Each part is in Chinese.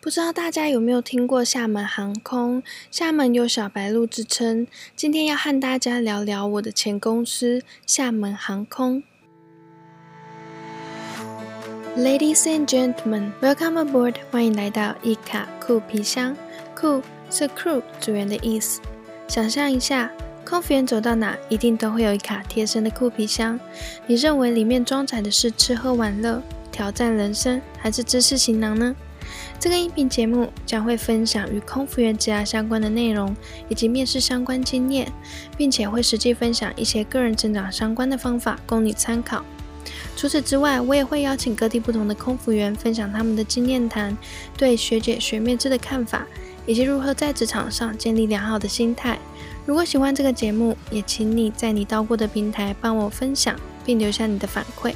不知道大家有没有听过厦门航空？厦门有小白鹭之称。今天要和大家聊聊我的前公司厦门航空。Ladies and gentlemen, welcome aboard！欢迎来到一卡酷皮箱。酷是 crew 组员的意思。想象一下，空服员走到哪，一定都会有一卡贴身的酷皮箱。你认为里面装载的是吃喝玩乐、挑战人生，还是知识行囊呢？这个音频节目将会分享与空服员职涯相关的内容，以及面试相关经验，并且会实际分享一些个人成长相关的方法供你参考。除此之外，我也会邀请各地不同的空服员分享他们的经验谈，对学姐学妹制的看法，以及如何在职场上建立良好的心态。如果喜欢这个节目，也请你在你到过的平台帮我分享，并留下你的反馈。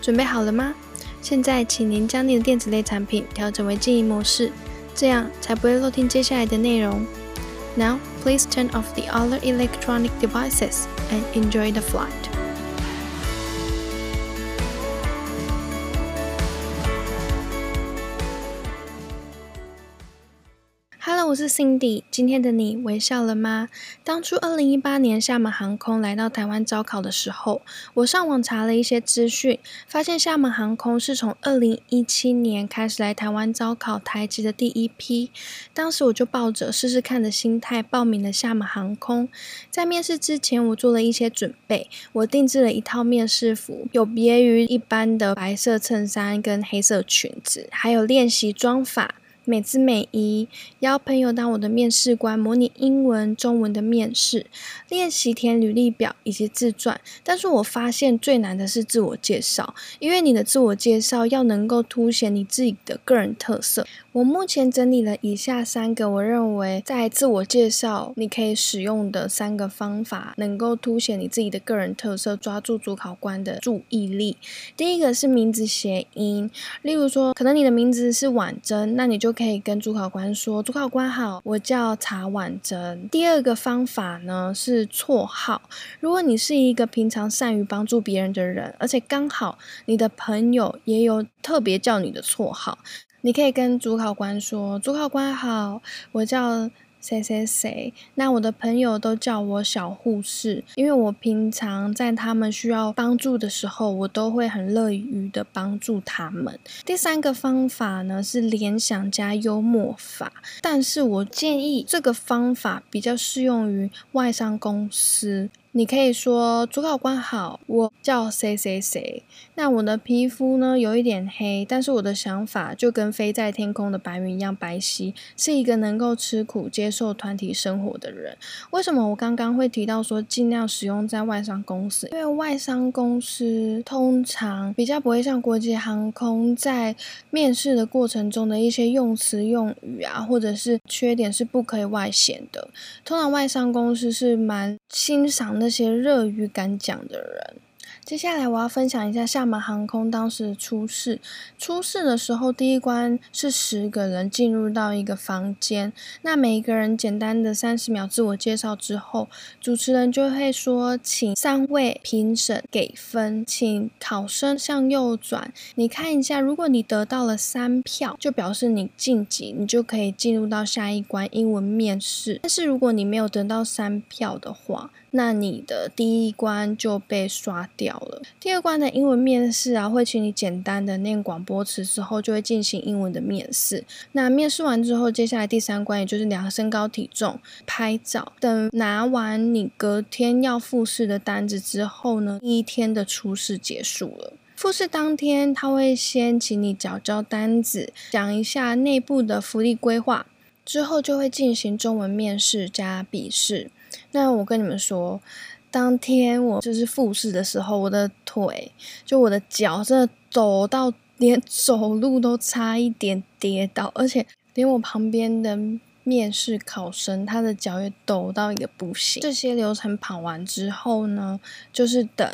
准备好了吗？现在，请您将您的电子类产品调整为静音模式，这样才不会漏听接下来的内容。Now, please turn off the other electronic devices and enjoy the flight. 我是 Cindy。今天的你微笑了吗？当初二零一八年厦门航空来到台湾招考的时候，我上网查了一些资讯，发现厦门航空是从二零一七年开始来台湾招考台籍的第一批。当时我就抱着试试看的心态报名了厦门航空。在面试之前，我做了一些准备，我定制了一套面试服，有别于一般的白色衬衫跟黑色裙子，还有练习妆法。美姿美仪，邀朋友当我的面试官，模拟英文、中文的面试，练习填履历表以及自传。但是我发现最难的是自我介绍，因为你的自我介绍要能够凸显你自己的个人特色。我目前整理了以下三个，我认为在自我介绍你可以使用的三个方法，能够凸显你自己的个人特色，抓住主考官的注意力。第一个是名字谐音，例如说，可能你的名字是婉珍，那你就就可以跟主考官说：“主考官好，我叫查婉珍。”第二个方法呢是绰号，如果你是一个平常善于帮助别人的人，而且刚好你的朋友也有特别叫你的绰号。你可以跟主考官说：“主考官好，我叫谁谁谁。那我的朋友都叫我小护士，因为我平常在他们需要帮助的时候，我都会很乐于的帮助他们。”第三个方法呢是联想加幽默法，但是我建议这个方法比较适用于外商公司。你可以说：“主考官好，我叫谁谁谁。那我的皮肤呢有一点黑，但是我的想法就跟飞在天空的白云一样白皙，是一个能够吃苦、接受团体生活的人。为什么我刚刚会提到说尽量使用在外商公司？因为外商公司通常比较不会像国际航空，在面试的过程中的一些用词用语啊，或者是缺点是不可以外显的。通常外商公司是蛮欣赏。那些热于敢讲的人。接下来我要分享一下厦门航空当时出事。出事的时候，第一关是十个人进入到一个房间，那每一个人简单的三十秒自我介绍之后，主持人就会说，请三位评审给分，请考生向右转，你看一下，如果你得到了三票，就表示你晋级，你就可以进入到下一关英文面试。但是如果你没有得到三票的话，那你的第一关就被刷掉了。第二关的英文面试啊，会请你简单的念广播词之后，就会进行英文的面试。那面试完之后，接下来第三关，也就是量身高体重、拍照。等拿完你隔天要复试的单子之后呢，第一天的初试结束了。复试当天，他会先请你缴交单子，讲一下内部的福利规划，之后就会进行中文面试加笔试。那我跟你们说，当天我就是复试的时候，我的腿就我的脚真的抖到连走路都差一点跌倒，而且连我旁边的面试考生他的脚也抖到一个不行。这些流程跑完之后呢，就是等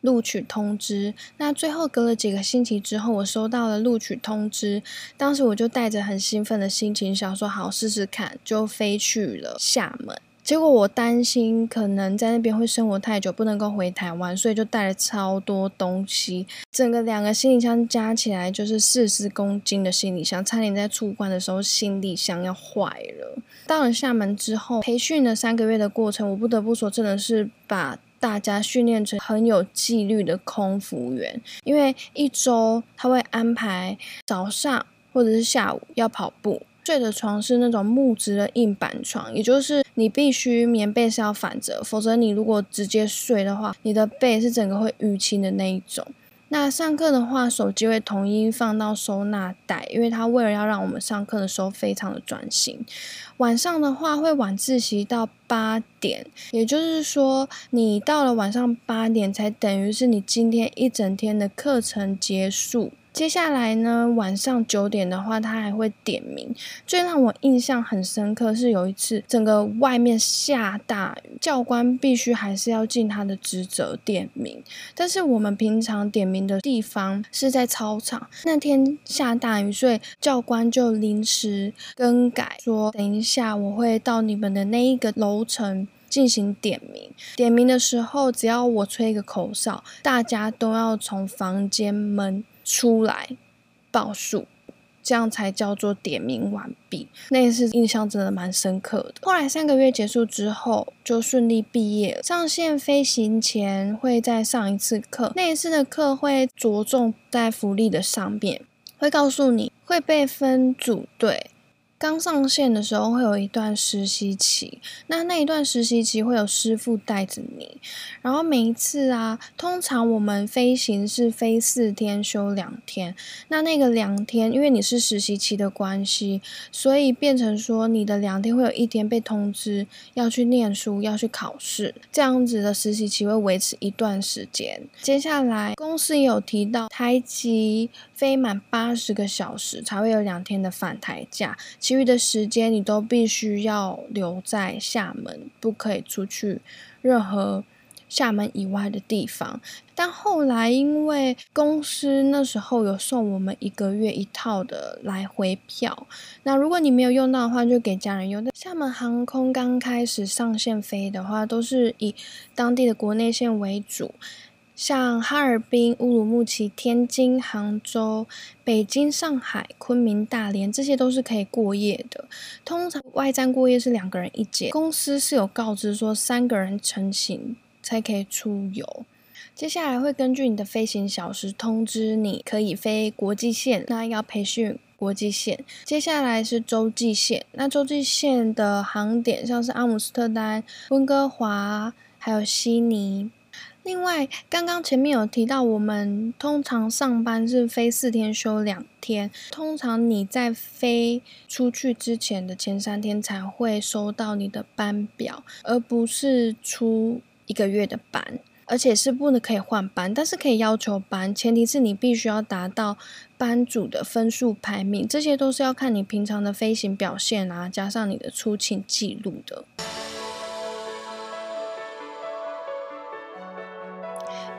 录取通知。那最后隔了几个星期之后，我收到了录取通知，当时我就带着很兴奋的心情，想说好试试看，就飞去了厦门。结果我担心可能在那边会生活太久，不能够回台湾，所以就带了超多东西，整个两个行李箱加起来就是四十公斤的行李箱，差点在出关的时候行李箱要坏了。到了厦门之后，培训了三个月的过程，我不得不说，真的是把大家训练成很有纪律的空服员，因为一周他会安排早上或者是下午要跑步。睡的床是那种木质的硬板床，也就是你必须棉被是要反着，否则你如果直接睡的话，你的背是整个会淤青的那一种。那上课的话，手机会统一放到收纳袋，因为它为了要让我们上课的时候非常的专心。晚上的话会晚自习到八点，也就是说你到了晚上八点才等于是你今天一整天的课程结束。接下来呢，晚上九点的话，他还会点名。最让我印象很深刻是有一次，整个外面下大雨，教官必须还是要尽他的职责点名。但是我们平常点名的地方是在操场，那天下大雨，所以教官就临时更改，说等一下我会到你们的那一个楼层进行点名。点名的时候，只要我吹一个口哨，大家都要从房间门。出来报数，这样才叫做点名完毕。那一次印象真的蛮深刻的。后来三个月结束之后，就顺利毕业了。上线飞行前会再上一次课，那一次的课会着重在福利的上面，会告诉你会被分组队。刚上线的时候会有一段实习期，那那一段实习期会有师傅带着你，然后每一次啊，通常我们飞行是飞四天休两天，那那个两天因为你是实习期的关系，所以变成说你的两天会有一天被通知要去念书要去考试，这样子的实习期会维持一段时间。接下来公司也有提到，台机飞满八十个小时才会有两天的返台假。其余的时间你都必须要留在厦门，不可以出去任何厦门以外的地方。但后来因为公司那时候有送我们一个月一套的来回票，那如果你没有用到的话，就给家人用。厦门航空刚开始上线飞的话，都是以当地的国内线为主。像哈尔滨、乌鲁木齐、天津、杭州、北京、上海、昆明、大连，这些都是可以过夜的。通常外站过夜是两个人一间，公司是有告知说三个人成行才可以出游。接下来会根据你的飞行小时通知你可以飞国际线，那要培训国际线。接下来是洲际线，那洲际线的航点像是阿姆斯特丹、温哥华，还有悉尼。另外，刚刚前面有提到，我们通常上班是飞四天休两天，通常你在飞出去之前的前三天才会收到你的班表，而不是出一个月的班，而且是不能可以换班，但是可以要求班，前提是你必须要达到班组的分数排名，这些都是要看你平常的飞行表现啊，加上你的出勤记录的。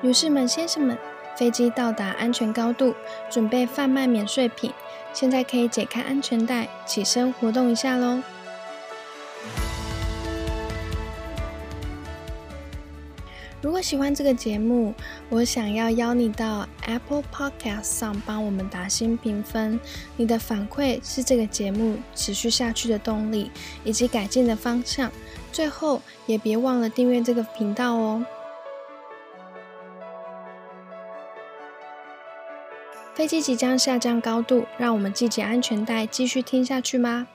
女士们、先生们，飞机到达安全高度，准备贩卖免税品。现在可以解开安全带，起身活动一下喽！如果喜欢这个节目，我想要邀你到 Apple Podcast 上帮我们打新评分。你的反馈是这个节目持续下去的动力，以及改进的方向。最后，也别忘了订阅这个频道哦！飞机即将下降高度，让我们系紧安全带，继续听下去吗？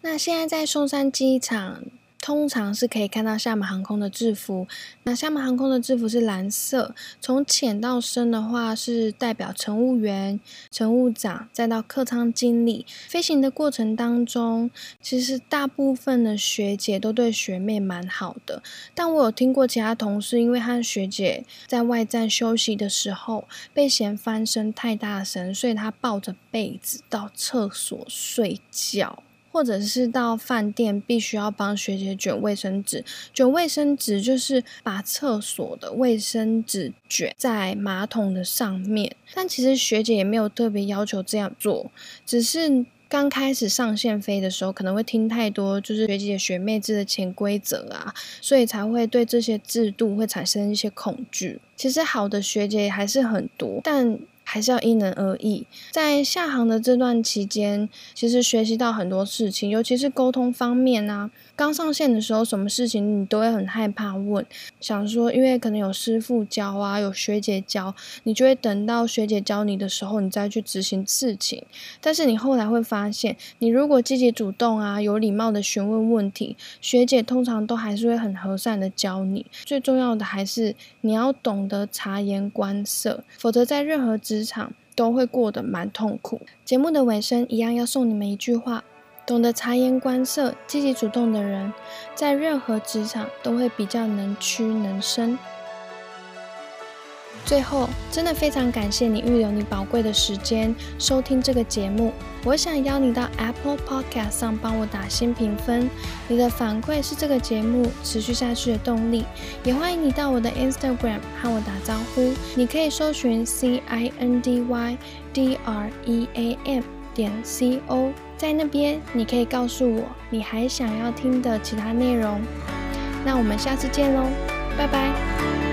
那现在在松山机场。通常是可以看到厦门航空的制服，那厦门航空的制服是蓝色。从浅到深的话，是代表乘务员、乘务长，再到客舱经理。飞行的过程当中，其实大部分的学姐都对学妹蛮好的。但我有听过其他同事，因为和学姐在外站休息的时候，被嫌翻身太大声，所以他抱着被子到厕所睡觉。或者是到饭店必须要帮学姐卷卫生纸，卷卫生纸就是把厕所的卫生纸卷在马桶的上面。但其实学姐也没有特别要求这样做，只是刚开始上线飞的时候，可能会听太多就是学姐学妹制的潜规则啊，所以才会对这些制度会产生一些恐惧。其实好的学姐还是很多，但。还是要因人而异。在下航的这段期间，其实学习到很多事情，尤其是沟通方面啊。刚上线的时候，什么事情你都会很害怕问，想说，因为可能有师傅教啊，有学姐教，你就会等到学姐教你的时候，你再去执行事情。但是你后来会发现，你如果积极主动啊，有礼貌的询问问题，学姐通常都还是会很和善的教你。最重要的还是你要懂得察言观色，否则在任何职场都会过得蛮痛苦。节目的尾声一样要送你们一句话。懂得察言观色、积极主动的人，在任何职场都会比较能屈能伸。最后，真的非常感谢你预留你宝贵的时间收听这个节目。我想邀你到 Apple Podcast 上帮我打新评分，你的反馈是这个节目持续下去的动力。也欢迎你到我的 Instagram 和我打招呼，你可以搜寻 C I N D Y D R E A M 点 C O。在那边，你可以告诉我你还想要听的其他内容。那我们下次见喽，拜拜。